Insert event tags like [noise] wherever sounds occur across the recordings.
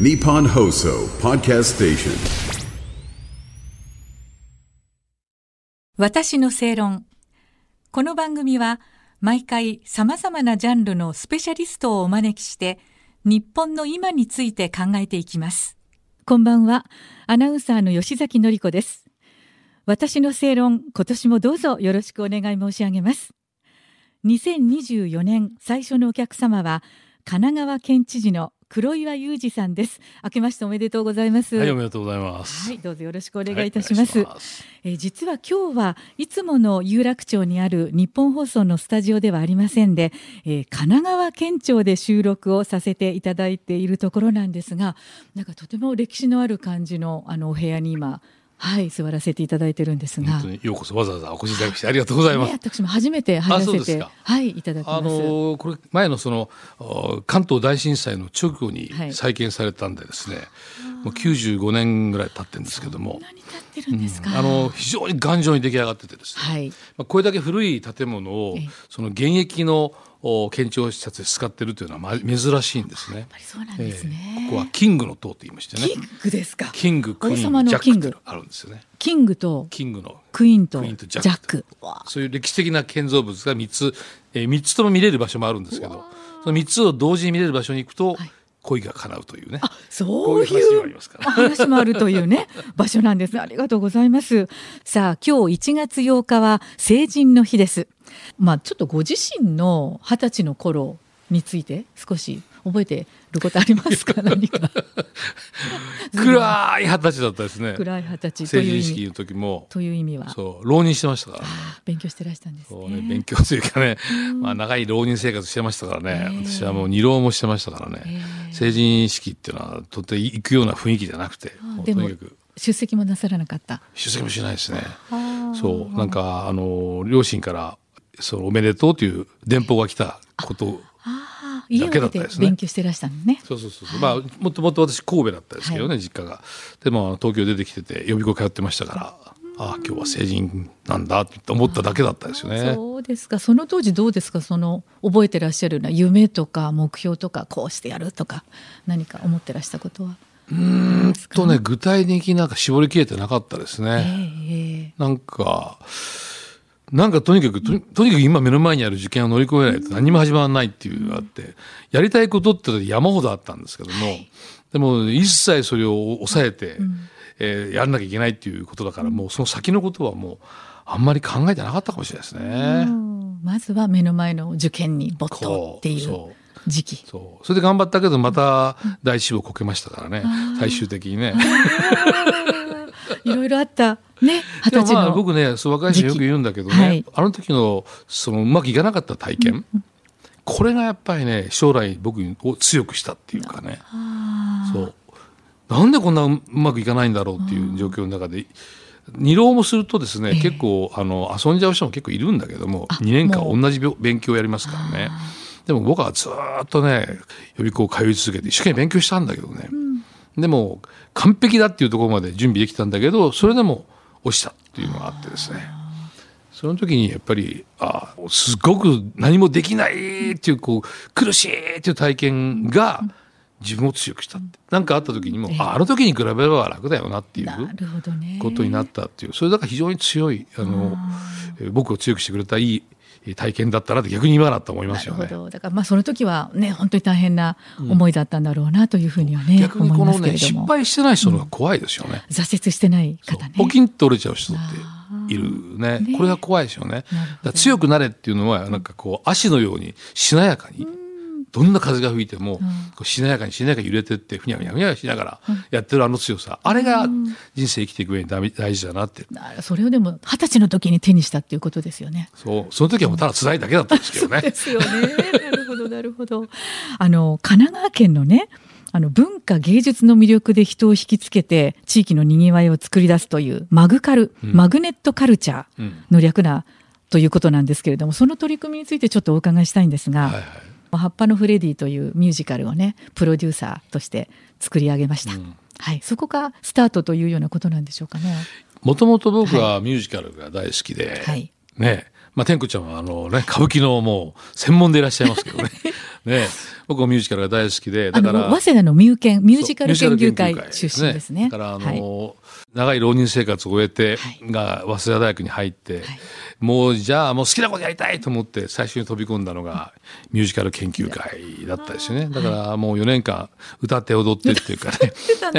Nippon Hoso Podcast Station. 私の正論。この番組は毎回様々なジャンルのスペシャリストをお招きして日本の今について考えていきます。こんばんは。アナウンサーの吉崎のり子です。私の正論、今年もどうぞよろしくお願い申し上げます。2024年最初のお客様は神奈川県知事の黒岩祐二さんです。明けましておめでとうございます。はい、おめでとうございます。はい、どうぞよろしくお願いいたします。はいお願いしますえー実は今日はいつもの有楽町にある日本放送のスタジオではありませんで、えー神奈川県庁で収録をさせていただいているところなんですがなんかとても歴史のある感じのあのお部屋に今はい座らせていただいてるんですがようこそわざわざお越しいただきしてありがとうございます。ね、私も初めて入らせてはいいただきます。あのーこれ前のそのあ関東大震災の直後にはい再建されたんでですね、もう95年ぐらい経ってるんですけども。あの非常に頑丈に出来上がっててですね、はい。まあ、これだけ古い建物をええ。その現役のお県庁施設で使ってるというのはま珍しいんですね。やっぱ。りそうなんですね。ええ。ここはキングの塔と言いましてね。キングですか。キングクイーンジャのキング。ックあるんですよね。キングとキングのクイーンとジャック。そういう歴史的な建造物が3つ、えー、3つとも見れる場所もあるんですけどその3つを同時に見れる場所に行くと、はい恋が叶うというねあ、こそうういう話もあるというね、[laughs] 場所なんですね。ありがとうございます。さあ、今日1月8日は成人の日です。まあ、ちょっとご自身の二十歳の頃について少し覚えてることありますか？[laughs] 何か。暗い二十歳だったですね。暗い二十歳。と成。人式の時も。という意味。は。そう浪人してましたから。ねあ勉強してらしたんですそうねね。勉強というかね、まあ、長い浪人生活してましたからね、ええ。私はもう二浪もしてましたからね、ええ。成人式っていうのはとって行くような雰囲気じゃなくてとにかく。出席もなさらなかった。出席もしないですね。あそうなんかあの両親からそのおめでとうという電報が来たこと家を出て勉強してらしたのね。そうそうそうそう、まあもともと私神戸だったですけどね、実家が。でも東京出てきてて予備校通ってましたからああ今日は成人なんだって思っただけだったですよね。そうですか。その当時どうですか？その覚えてらっしゃるような夢とか目標とかこうしてやるとか何か思ってらしたことは？うーんとね具体的になんか絞りきれてなかったですえね、ええ。なんかなんかとにかくとにとにかく今目の前にある受験を乗り越えないと何も始まらないっていうのがあって、やりたいことって山ほどあったんですけども、でも一切それを抑えて、えーやらなきゃいけないっていうことだから、もうその先のことはもうあんまり考えてなかったかもしれないですね。うん。まずは目の前の受験に没頭っていう時期。そう。それで頑張ったけどまた第一志望こけましたからね、最終的にね。[laughs] いろいろあったねでもまあの。僕ねそう若い人よく言うんだけどね、はい。あの時のそのうまくいかなかった体験、これがやっぱりね将来僕を強くしたっていうかね。あそう。なんでこんなうまくいかないんだろうっていう状況の中で二浪もするとですね、ええ。結構あの遊んじゃう人も結構いるんだけどもあ2年間同じ病勉強をやりますからね。でも僕はずーっとね予備校通い続けて一生懸命勉強したんだけどね、でも完璧だっていうところまで準備できたんだけどそれでも落ちたっていうのがあってですね。その時にやっぱりあすごく何もできないっていうこう苦しいっていう体験が自分を強くしたって。何かあった時にも、ええ。ああの時に比べれば楽だよなっていう。ことになったっていう。それだから非常に強いあのえー僕を強くしてくれたいいえー体験だったなって逆に今だと思いますよね。なるほど。だからまあその時はね本当に大変な思いだったんだろうなというふうにはね、逆にこのね失。敗してない人の方が怖いですよね。挫折してない方ね。ポキンと折れちゃう人っあているねねこれが怖いですよね。強くなれっていうのはなんかこう足のようにしなやかにどんな風が吹いてもこうしなやかにしなやかに揺れてってふにゃふにゃふにゃしながらやってるあの強さあれが人生生きていく上に大大事だなってなそれをでも二十歳の時に手にしたっていうことですよね。そうその時はもうただ辛いだけだったんですけどね。ですよね。なるほど、なるほど。あの、神奈川県のね、あの、文化芸術の魅力で人を引きつけて、地域の賑わいを作り出すという、マグカル、マグネットカルチャーの略な、ということなんですけれども、その取り組みについてちょっとお伺いしたいんですが、はいはい葉っぱのフレディというミュージカルをね、プロデューサーとして作り上げました。はい、そこがスタートというようなことなんでしょうかね。もともと僕はミュージカルが大好きで、はい。ね。まあ、天子ちゃんはあの、ね、歌舞伎のもう専門でいらっしゃいますけどね。[laughs] ね。僕もミュージカルが大好きでだから早稲田のミューケンミュージカル研究会出身ですね。だからあの、はい長い浪人生活を終えて、が早稲田大学に入って、はい、もうじゃあもう好きなことやりたいと思って最初に飛び込んだのがミュージカル研究会だったですよねだからもう4年間歌って踊ってっていうかね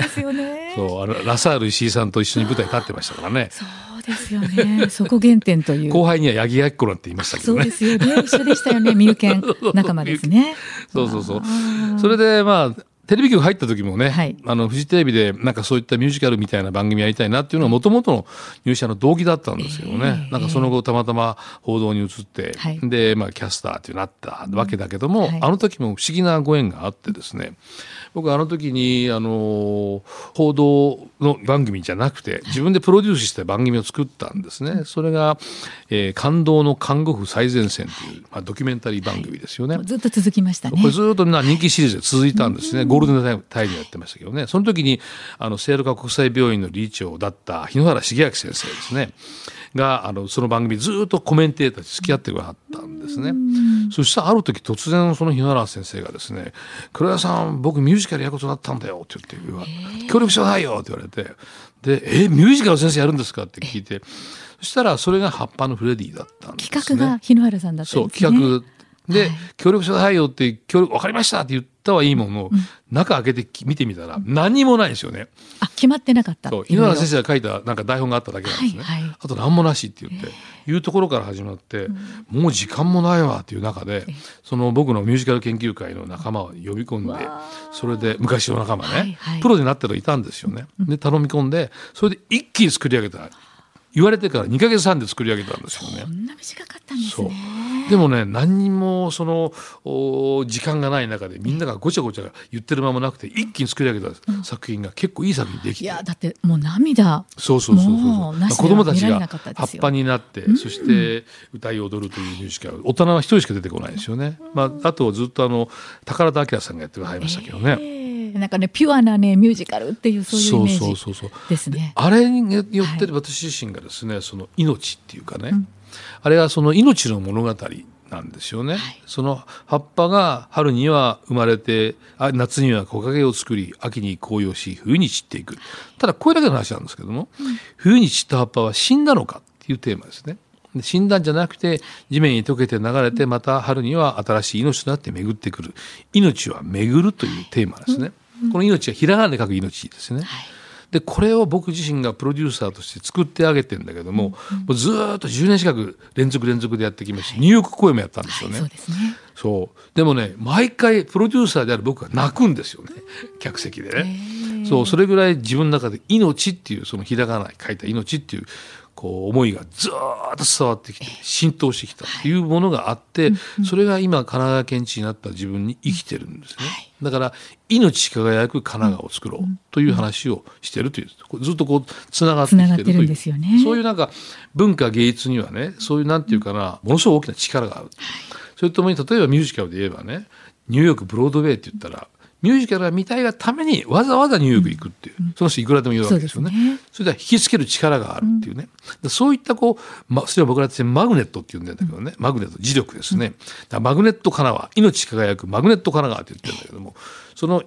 [laughs] そうあのラサール石井さんと一緒に舞台立ってましたからね。そうですよね。そこ原点という。後輩には八木亜希子なんて言いましたけどね。そうですよね。一緒でしたよね。ミューケン仲間ですね。[laughs] そうそうそう。それでまあテレビ局入った時もね、はい、あの、フジテレビでなんかそういったミュージカルみたいな番組やりたいなっていうのはもともとの入社の動機だったんですけどね、えー、なんかその後たまたま報道に移って、はい、で、まあキャスターってなったわけだけども、はい、あの時も不思議なご縁があってですね、僕あの時に、あの、報道の番組じゃなくて、自分でプロデュースした番組を作ったんですね。それが、えー、感動の看護婦最前線という、まあ、ドキュメンタリー番組ですよね。ずっと続きましたね。これずっとな人気シリーズで続いたんですね。ゴールデンタイムタイでやってましたけどね。その時に、あの、聖路加国際病院の理事長だった日野原茂明先生ですね。が、あの、その番組ずっとコメンテーターと付き合ってくださったんですね。そしたらある時突然その日野原先生がですね、黒谷さん、僕ミュージカルやることになったんだよって言って、協力してくださいよって言われて、で、え、ミュージカル先生やるんですか？って聞いて、そしたらそれが葉っぱのフレディだったんです、ね、企画が日野原さんだったんですね。そう、企画で、はい、協力してくださいよって、協力、わかりましたって言ったはいいものの、うん、中開けて見てみたら、何もないですよね。あ、決まってなかった。そう、井原先生が書いたなんか台本があっただけなんですね。はいはい、あと何もなしって言って、いうところから始まって、もう時間もないわっていう中で、その僕のミュージカル研究会の仲間を呼び込んで、それで昔の仲間ね、はいはい、プロになってるいたんですよね。で、頼み込んで、それで一気に作り上げた。言われてから2か月半で作り上げたんですよね。そんな短かったんですね。でもね何にもその時間がない中でみんながごちゃごちゃ言ってる間もなくて一気に作り上げた作品が結構いい作品できて、いやだってもう涙。そうそうそうそう。子供たちが葉っぱになって、そして歌い踊るというミュージカル大人は一人しか出てこないですよね、まあ、あとずっとあの宝田明さんがやってくださいましたけどね。えーなんかねピュアなねミュージカルっていうそういうイメージですね。あれによって私自身がですね、その命っていうかね、うん、あれはその命の物語なんですよね、はい、その葉っぱが春には生まれて夏には木陰を作り秋に紅葉し冬に散っていく。ただこれだけの話なんですけども、うん、冬に散った葉っぱは死んだのかっていうテーマですね。死んだんじゃなくて地面に溶けて流れてまた春には新しい命となって巡ってくる。命は巡るというテーマですね、うん、この命はひらがなで書く命ですね、はい。でこれを僕自身がプロデューサーとして作ってあげてんだけどもうん、もうずっと10年近く連続連続でやってきました、はい、ニューヨーク公演もやったんですよね。はい、そうでもね毎回プロデューサーである僕は泣くんですよね。客席でね。そうそれぐらい自分の中で命っていうそのひらがなに書いた命っていうこう思いがずっと伝わってきて浸透してきたというものがあって、それが今神奈川県知になった自分に生きてるんですね。だから命輝く神奈川を作ろうという話をしてるというずっとこうつながってきてるという、ね、そういうなんか文化芸術にはねそういうなんていうかなものすごく大きな力がある。それともに例えばミュージカルで言えばねニューヨークブロードウェイって言ったらミュージカルが見たいがためにわざわざニューヨーク行くっていう、うん、その人いくらでも言うわけですよね。そそれでは引きつける力があるっていうね。うん、そういったこう、ま、それは僕らってマグネットって言うんだけどね、マグネット、磁力ですね。マグネット神奈川、命輝くマグネット神奈川って言ってるんだけども、その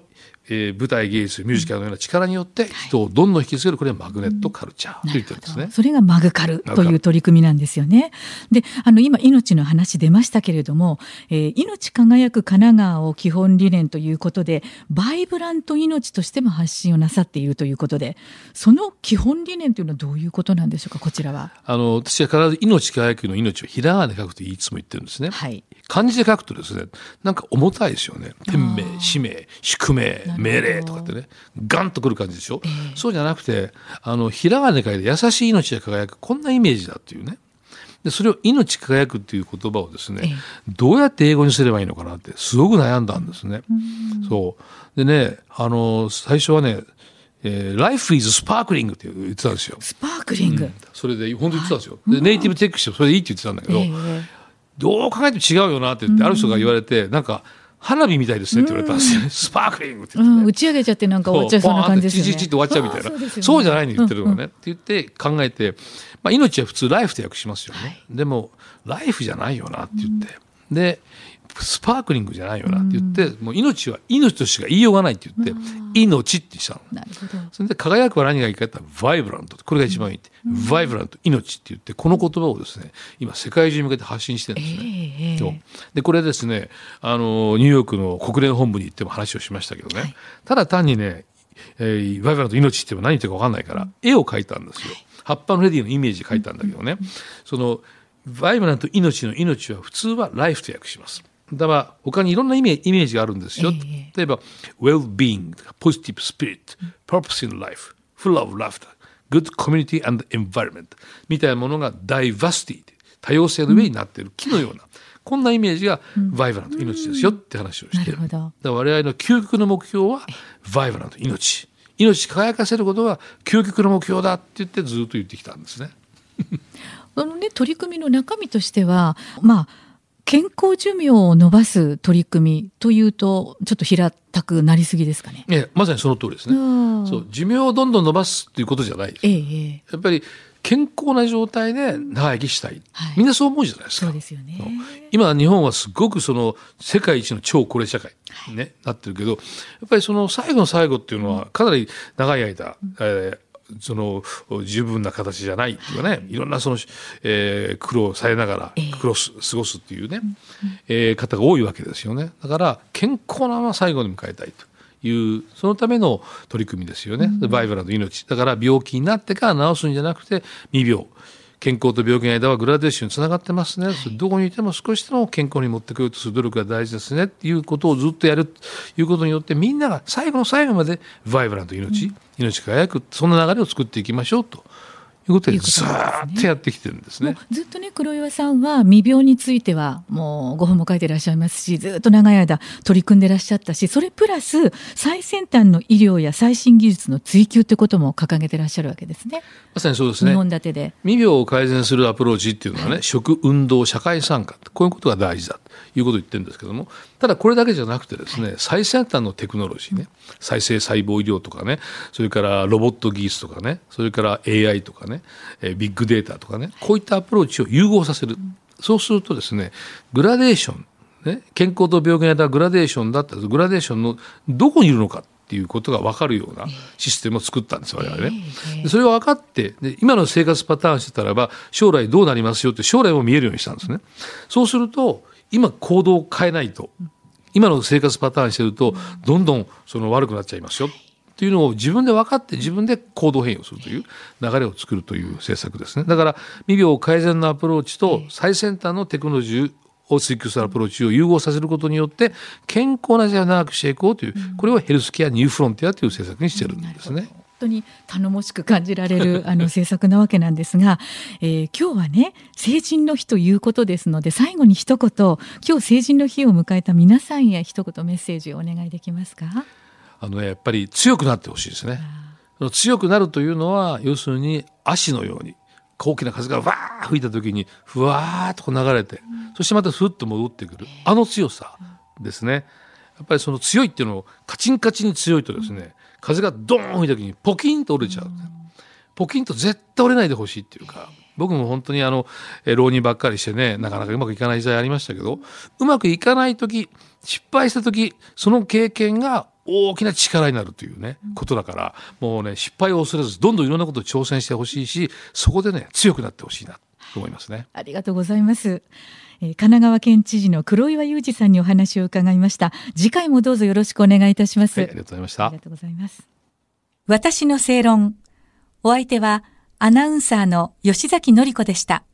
えー、舞台芸術ミュージカルのような力によって人をどんどん引きつけるこれはマグネットカルチャーと言ってるんですね。それがマグカルという取り組みなんですよね。であの今命の話出ましたけれども、えー、命輝く神奈川を基本理念ということでバイブラント命としても発信をなさっているということでその基本理念というのはどういうことなんでしょうかこちらは？あの私は必ず命輝くの命をひらがなで書くといつも言ってるんですね。はい、漢字で書くとですねなんか重たいですよね。天命使命宿命命令とかってねガンとくる感じでしょ、えー、そうじゃなくてあのひらがなで書いて優しい命が輝くこんなイメージだっていうね。でそれを命輝くっていう言葉をですね、えー、どうやって英語にすればいいのかなってすごく悩んだんですね。うそう。でねあの最初はねえー、Life is sparkling って言ってたんですよ。スパークリング、うん、それで本当に言ってたんですよ。でネイティブテックしてそれでいいって言ってたんだけど、えー、どう考えても違うよなって言って、ある人が言われて、なんか花火みたいですねって言われたんですよね。[laughs] スパークリングってって、ね。ん、打ち上げちゃってなんか終わっちゃいそうな感じですよね。チチチって終わっちゃうみたいな。そうそうじゃないの言ってるのね、って言って考えて、まあ、命は普通ライフと訳しますよね。でも、ライフじゃないよなって言って。で、スパークリングじゃないよなって言って、もう命は命としか言いよう。がないって言って、命ってしたの。なるほど。それで輝くは何がいいかって言ったら、バイブラント。これが一番いいって。バイブラント、命って言って、この言葉をですね、今世界中に向けて発信してるんですね。ええ。そう。でこれですねあのニューヨークの国連本部に行っても話をしましたけどね、ただ単にね、えーバイブラント命って何言ってるか分かんないから、絵を描いたんですよ。葉っぱのレディのイメージ描いたんだけどね、そのバイブラント命の命は普通はライフと訳します。だから他にいろんなイメージがあるんですよ、え例えば well-being とか positive spirit purpose in life full of laughter good community and environment みたいなものが diversity 多様性の上になっている木のような、こんなイメージがバイブラント命ですよって話をしてる。だから我々の究極の目標はバイブラント命。命輝かせることが究極の目標だって言ってずっと言ってきたんですね。[laughs] あのね、取り組みの中身としては、まあ、健康寿命を伸ばす取り組みというと、ちょっと平たくなりすぎですかね。ええまさにその通りですね。うんそう寿命をどんどん伸ばすっていうことじゃないです。ええええやっぱり健康な状態で長生きしたい。はい。みんなそう思うじゃないですか。すよね。今日本はすごくその世界一の超高齢社会ね、なってるけどやっぱりその最後の最後っていうのはかなり長い間、えーその十分な形じゃないっていうかね、い、ろんなその、えー苦労されながらええ。苦労す過ごすっていうね、えー方が多いわけですよね。だから健康なまま最後に迎えたいと。いうそのための取り組みですよね、バイブラント命。だから病気になってから治すんじゃなくて未病。健康と病気の間はグラデーションにつながってますね、それどこにいても少しでも健康に持ってくるとする努力が大事ですねっていうことをずっとやるということによってみんなが最後の最後までバイブラント命、命輝くそんな流れを作っていきましょうということでずっとやってきてるんですね。ずっとね黒岩さんは未病についてはもうご本も書いてらっしゃいますしずっと長い間取り組んでらっしゃったしそれプラス最先端の医療や最新技術の追求ってことも掲げてらっしゃるわけですねまさにそうです2ね本立てで。未病を改善するアプローチっていうのはね、食運動社会参加こういうことが大事だということを言ってるんですけどもただこれだけじゃなくてですね最先端のテクノロジーね再生細胞医療とかねそれからロボット技術とかねそれから AI とかねえービッグデータとかねこういったアプローチを融合させるそうするとですねグラデーションね、健康と病気の間はグラデーションだったらグラデーションのどこにいるのかっていうことが分かるようなシステムを作ったんです我々ね。でそれが分かってで今の生活パターンしてたらば将来どうなりますよって将来も見えるようにしたんですね。そうすると今行動を変えないと今の生活パターンしてるとどんどんその悪くなっちゃいますよっていうのを自分で分かって自分で行動変容するという流れを作るという政策ですね。だから未病改善のアプローチと最先端のテクノロジーを追求するアプローチを融合させることによって健康な時代を長くしていこうという、これをヘルスケアニューフロンティアという政策にしてるんですね。本当に頼もしく感じられる [laughs] あの政策なわけなんですが、えー今日はね成人の日ということですので最後に一言今日成人の日を迎えた皆さんへ一言メッセージをお願いできますか？あのねやっぱり強くなってほしいですね。強くなるというのは要するに足のように大きな風がわー吹いた時にふわーっと流れて、そしてまたふっと戻ってくるあの強さですね。やっぱりその強いっていうのをカチンカチンに強いとですね風がドーン吹いた時にポキンと折れちゃう。ポキンと絶対折れないでほしいっていうか僕も本当にあのえー浪人ばっかりしてねなかなかうまくいかない時代ありましたけどうまくいかない時失敗した時その経験が大きな力になるというね、ことだからもうね失敗を恐れずどんどんいろんなことに挑戦してほしいしそこでね強くなってほしいなと思いますね。ありがとうございます。えー神奈川県知事の黒岩祐二さんにお話を伺いました。次回もどうぞよろしくお願いいたします。はい、ありがとうございましたありが。とうございます。私の正論。お相手はアナウンサーの吉崎のり子でした。